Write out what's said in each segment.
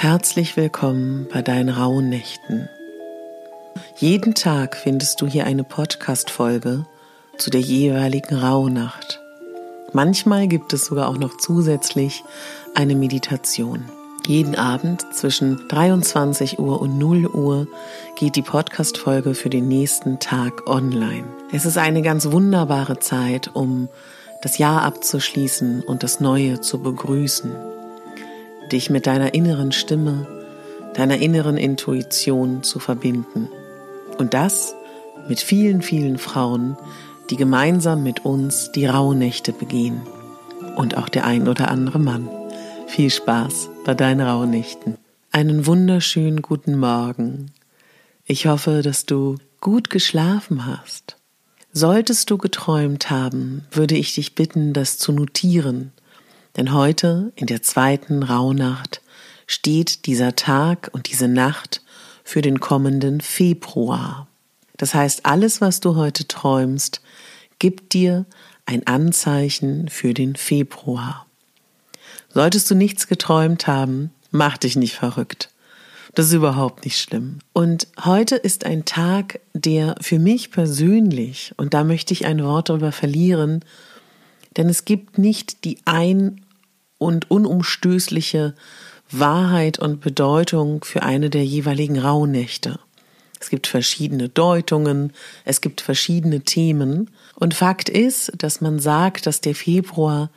Herzlich willkommen bei deinen rauen Nächten. Jeden Tag findest du hier eine Podcast-Folge zu der jeweiligen Rauhnacht. Manchmal gibt es sogar auch noch zusätzlich eine Meditation. Jeden Abend zwischen 23 Uhr und 0 Uhr geht die Podcast-Folge für den nächsten Tag online. Es ist eine ganz wunderbare Zeit, um das Jahr abzuschließen und das Neue zu begrüßen dich mit deiner inneren Stimme, deiner inneren Intuition zu verbinden. Und das mit vielen, vielen Frauen, die gemeinsam mit uns die Rauhnächte begehen. Und auch der ein oder andere Mann. Viel Spaß bei deinen Rauhnächten. Einen wunderschönen guten Morgen. Ich hoffe, dass du gut geschlafen hast. Solltest du geträumt haben, würde ich dich bitten, das zu notieren denn heute, in der zweiten Rauhnacht, steht dieser Tag und diese Nacht für den kommenden Februar. Das heißt, alles, was du heute träumst, gibt dir ein Anzeichen für den Februar. Solltest du nichts geträumt haben, mach dich nicht verrückt. Das ist überhaupt nicht schlimm. Und heute ist ein Tag, der für mich persönlich, und da möchte ich ein Wort darüber verlieren, denn es gibt nicht die ein und unumstößliche Wahrheit und Bedeutung für eine der jeweiligen Rauhnächte. Es gibt verschiedene Deutungen, es gibt verschiedene Themen und Fakt ist, dass man sagt, dass der Februar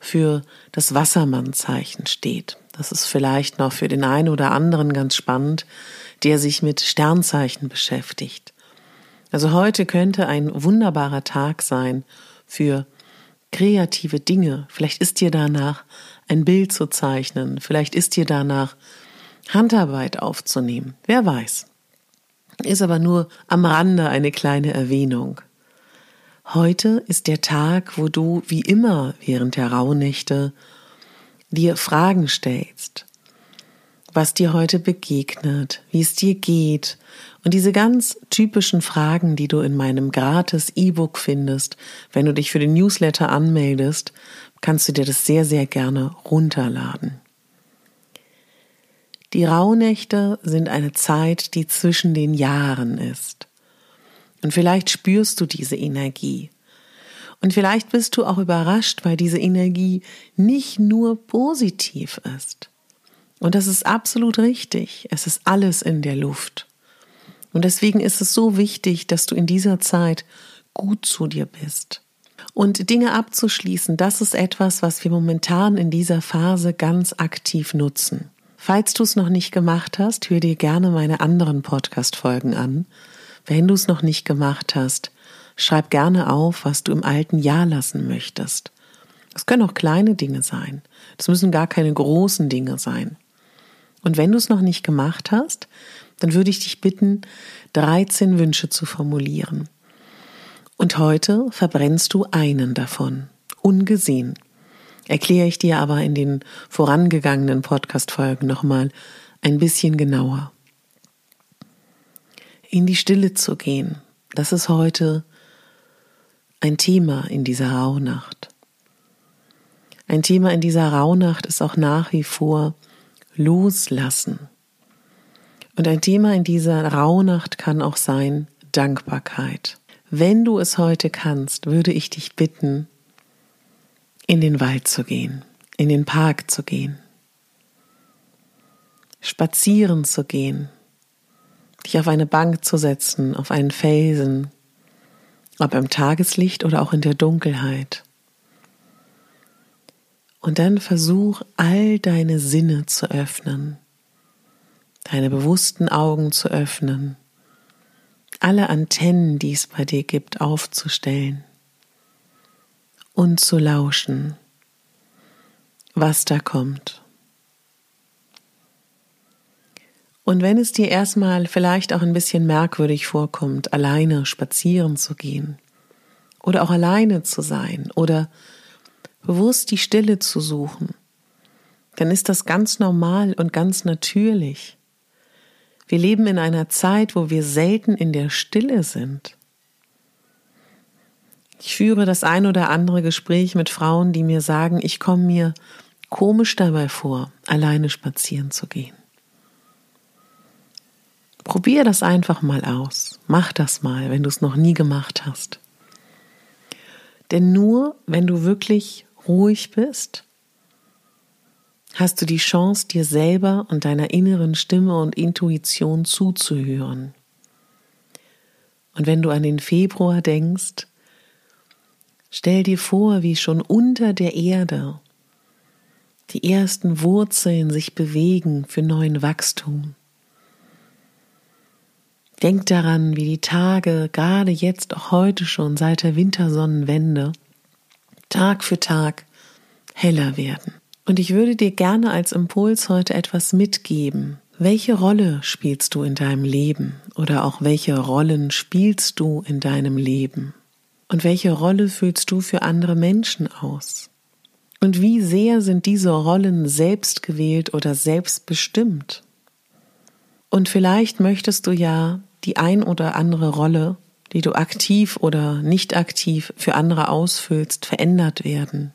für das Wassermannzeichen steht. Das ist vielleicht noch für den einen oder anderen ganz spannend, der sich mit Sternzeichen beschäftigt. Also heute könnte ein wunderbarer Tag sein für kreative Dinge. Vielleicht ist dir danach ein Bild zu zeichnen. Vielleicht ist dir danach Handarbeit aufzunehmen. Wer weiß. Ist aber nur am Rande eine kleine Erwähnung. Heute ist der Tag, wo du wie immer während der Rauhnächte dir Fragen stellst, was dir heute begegnet, wie es dir geht, und diese ganz typischen Fragen, die du in meinem gratis E-Book findest, wenn du dich für den Newsletter anmeldest, kannst du dir das sehr, sehr gerne runterladen. Die Rauhnächte sind eine Zeit, die zwischen den Jahren ist. Und vielleicht spürst du diese Energie. Und vielleicht bist du auch überrascht, weil diese Energie nicht nur positiv ist. Und das ist absolut richtig. Es ist alles in der Luft. Und deswegen ist es so wichtig, dass du in dieser Zeit gut zu dir bist. Und Dinge abzuschließen, das ist etwas, was wir momentan in dieser Phase ganz aktiv nutzen. Falls du es noch nicht gemacht hast, hör dir gerne meine anderen Podcast-Folgen an. Wenn du es noch nicht gemacht hast, schreib gerne auf, was du im alten Jahr lassen möchtest. Es können auch kleine Dinge sein. Das müssen gar keine großen Dinge sein. Und wenn du es noch nicht gemacht hast, dann würde ich dich bitten, 13 Wünsche zu formulieren. Und heute verbrennst du einen davon, ungesehen. Erkläre ich dir aber in den vorangegangenen Podcast-Folgen nochmal ein bisschen genauer. In die Stille zu gehen, das ist heute ein Thema in dieser Rauhnacht. Ein Thema in dieser Rauhnacht ist auch nach wie vor Loslassen. Und ein Thema in dieser Rauhnacht kann auch sein Dankbarkeit. Wenn du es heute kannst, würde ich dich bitten, in den Wald zu gehen, in den Park zu gehen, spazieren zu gehen, dich auf eine Bank zu setzen, auf einen Felsen, ob im Tageslicht oder auch in der Dunkelheit. Und dann versuch all deine Sinne zu öffnen, deine bewussten Augen zu öffnen, alle Antennen, die es bei dir gibt, aufzustellen und zu lauschen, was da kommt. Und wenn es dir erstmal vielleicht auch ein bisschen merkwürdig vorkommt, alleine spazieren zu gehen oder auch alleine zu sein oder bewusst die Stille zu suchen, dann ist das ganz normal und ganz natürlich. Wir leben in einer Zeit, wo wir selten in der Stille sind. Ich führe das ein oder andere Gespräch mit Frauen, die mir sagen, ich komme mir komisch dabei vor, alleine spazieren zu gehen. Probier das einfach mal aus. Mach das mal, wenn du es noch nie gemacht hast. Denn nur wenn du wirklich ruhig bist, hast du die Chance, dir selber und deiner inneren Stimme und Intuition zuzuhören. Und wenn du an den Februar denkst, stell dir vor, wie schon unter der Erde die ersten Wurzeln sich bewegen für neuen Wachstum. Denk daran, wie die Tage, gerade jetzt, auch heute schon, seit der Wintersonnenwende, Tag für Tag heller werden. Und ich würde dir gerne als Impuls heute etwas mitgeben. Welche Rolle spielst du in deinem Leben oder auch welche Rollen spielst du in deinem Leben? Und welche Rolle fühlst du für andere Menschen aus? Und wie sehr sind diese Rollen selbst gewählt oder selbstbestimmt? Und vielleicht möchtest du ja die ein oder andere Rolle, die du aktiv oder nicht aktiv für andere ausfüllst, verändert werden.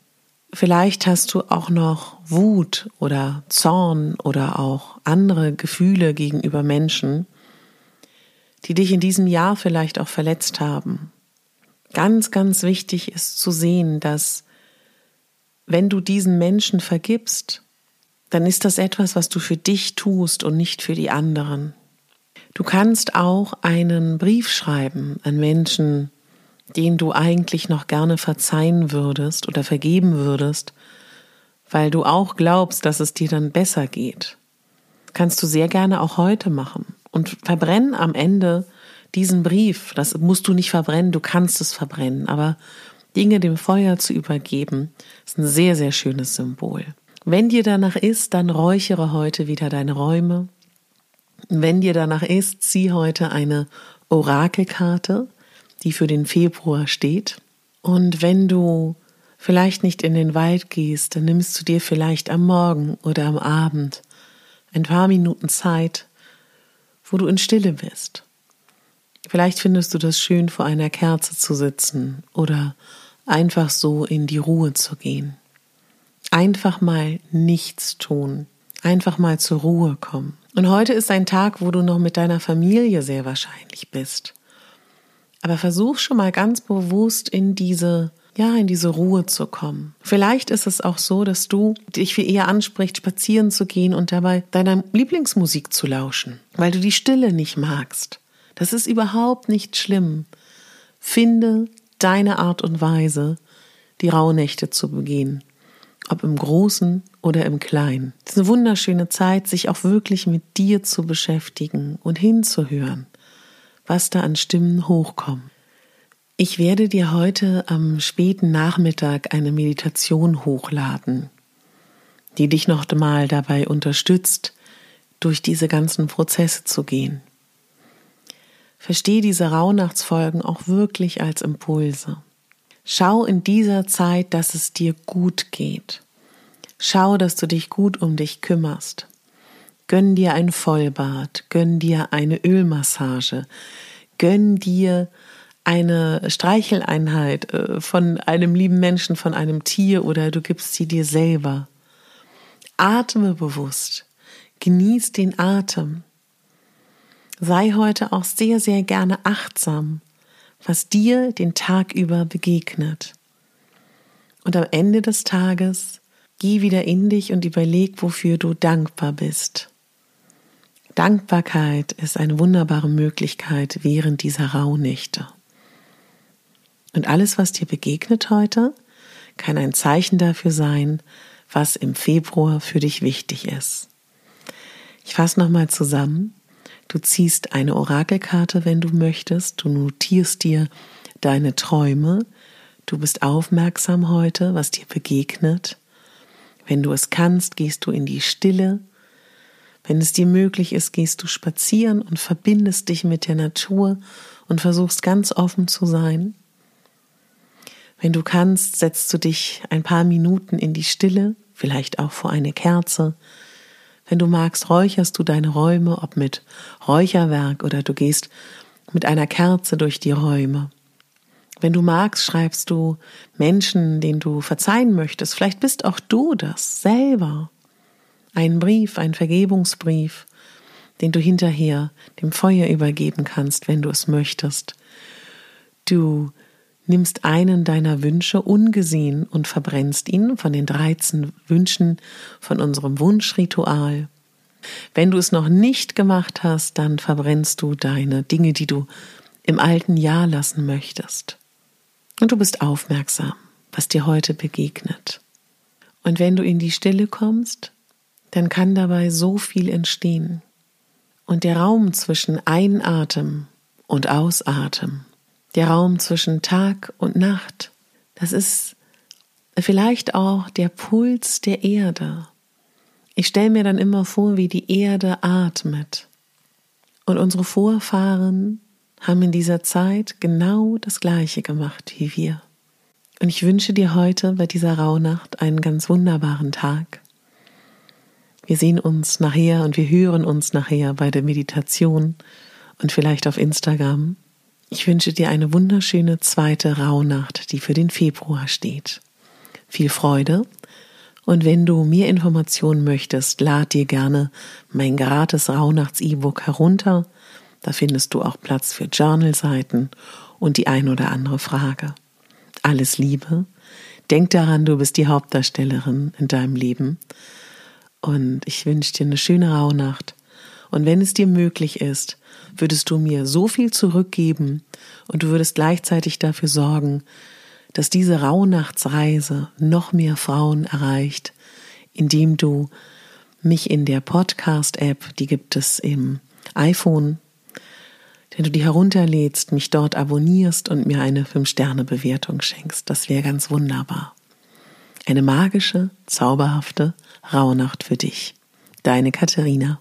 Vielleicht hast du auch noch Wut oder Zorn oder auch andere Gefühle gegenüber Menschen, die dich in diesem Jahr vielleicht auch verletzt haben. Ganz, ganz wichtig ist zu sehen, dass wenn du diesen Menschen vergibst, dann ist das etwas, was du für dich tust und nicht für die anderen. Du kannst auch einen Brief schreiben an Menschen, den du eigentlich noch gerne verzeihen würdest oder vergeben würdest, weil du auch glaubst, dass es dir dann besser geht. kannst du sehr gerne auch heute machen und verbrennen am Ende diesen Brief. Das musst du nicht verbrennen, du kannst es verbrennen, aber Dinge dem Feuer zu übergeben, ist ein sehr, sehr schönes Symbol. Wenn dir danach ist, dann räuchere heute wieder deine Räume, wenn dir danach ist, zieh heute eine Orakelkarte, die für den Februar steht. Und wenn du vielleicht nicht in den Wald gehst, dann nimmst du dir vielleicht am Morgen oder am Abend ein paar Minuten Zeit, wo du in Stille bist. Vielleicht findest du das schön, vor einer Kerze zu sitzen oder einfach so in die Ruhe zu gehen. Einfach mal nichts tun, einfach mal zur Ruhe kommen. Und heute ist ein Tag, wo du noch mit deiner Familie sehr wahrscheinlich bist. Aber versuch schon mal ganz bewusst in diese, ja, in diese Ruhe zu kommen. Vielleicht ist es auch so, dass du dich viel eher ansprichst, spazieren zu gehen und dabei deiner Lieblingsmusik zu lauschen, weil du die Stille nicht magst. Das ist überhaupt nicht schlimm. Finde deine Art und Weise, die Rauhnächte zu begehen ob im Großen oder im Kleinen. Es ist eine wunderschöne Zeit, sich auch wirklich mit dir zu beschäftigen und hinzuhören, was da an Stimmen hochkommen. Ich werde dir heute am späten Nachmittag eine Meditation hochladen, die dich noch mal dabei unterstützt, durch diese ganzen Prozesse zu gehen. Verstehe diese Rauhnachtsfolgen auch wirklich als Impulse. Schau in dieser Zeit, dass es dir gut geht. Schau, dass du dich gut um dich kümmerst. Gönn dir ein Vollbad, gönn dir eine Ölmassage, gönn dir eine Streicheleinheit äh, von einem lieben Menschen, von einem Tier oder du gibst sie dir selber. Atme bewusst. Genieß den Atem. Sei heute auch sehr, sehr gerne achtsam, was dir den Tag über begegnet. Und am Ende des Tages geh wieder in dich und überleg, wofür du dankbar bist. Dankbarkeit ist eine wunderbare Möglichkeit während dieser Rauhnächte. Und alles, was dir begegnet heute, kann ein Zeichen dafür sein, was im Februar für dich wichtig ist. Ich fasse nochmal zusammen. Du ziehst eine Orakelkarte, wenn du möchtest. Du notierst dir deine Träume. Du bist aufmerksam heute, was dir begegnet. Wenn du es kannst, gehst du in die Stille. Wenn es dir möglich ist, gehst du spazieren und verbindest dich mit der Natur und versuchst ganz offen zu sein. Wenn du kannst, setzt du dich ein paar Minuten in die Stille, vielleicht auch vor eine Kerze. Wenn du magst, räucherst du deine Räume, ob mit Räucherwerk oder du gehst mit einer Kerze durch die Räume. Wenn du magst, schreibst du Menschen, denen du verzeihen möchtest. Vielleicht bist auch du das selber. Ein Brief, ein Vergebungsbrief, den du hinterher dem Feuer übergeben kannst, wenn du es möchtest. Du nimmst einen deiner Wünsche ungesehen und verbrennst ihn von den 13 Wünschen von unserem Wunschritual. Wenn du es noch nicht gemacht hast, dann verbrennst du deine Dinge, die du im alten Jahr lassen möchtest. Und du bist aufmerksam, was dir heute begegnet. Und wenn du in die Stille kommst, dann kann dabei so viel entstehen. Und der Raum zwischen Einatmen und Ausatmen der Raum zwischen Tag und Nacht. Das ist vielleicht auch der Puls der Erde. Ich stelle mir dann immer vor, wie die Erde atmet. Und unsere Vorfahren haben in dieser Zeit genau das Gleiche gemacht wie wir. Und ich wünsche dir heute bei dieser Rauhnacht einen ganz wunderbaren Tag. Wir sehen uns nachher und wir hören uns nachher bei der Meditation und vielleicht auf Instagram. Ich wünsche dir eine wunderschöne zweite Rauhnacht, die für den Februar steht. Viel Freude und wenn du mehr Informationen möchtest, lad dir gerne mein gratis Rauhnachts-E-Book herunter. Da findest du auch Platz für Journalseiten und die ein oder andere Frage. Alles Liebe. Denk daran, du bist die Hauptdarstellerin in deinem Leben. Und ich wünsche dir eine schöne Rauhnacht. Und wenn es dir möglich ist, würdest du mir so viel zurückgeben und du würdest gleichzeitig dafür sorgen, dass diese Rauhnachtsreise noch mehr Frauen erreicht, indem du mich in der Podcast-App, die gibt es im iPhone, wenn du die herunterlädst, mich dort abonnierst und mir eine 5-Sterne-Bewertung schenkst. Das wäre ganz wunderbar. Eine magische, zauberhafte Rauhnacht für dich. Deine Katharina.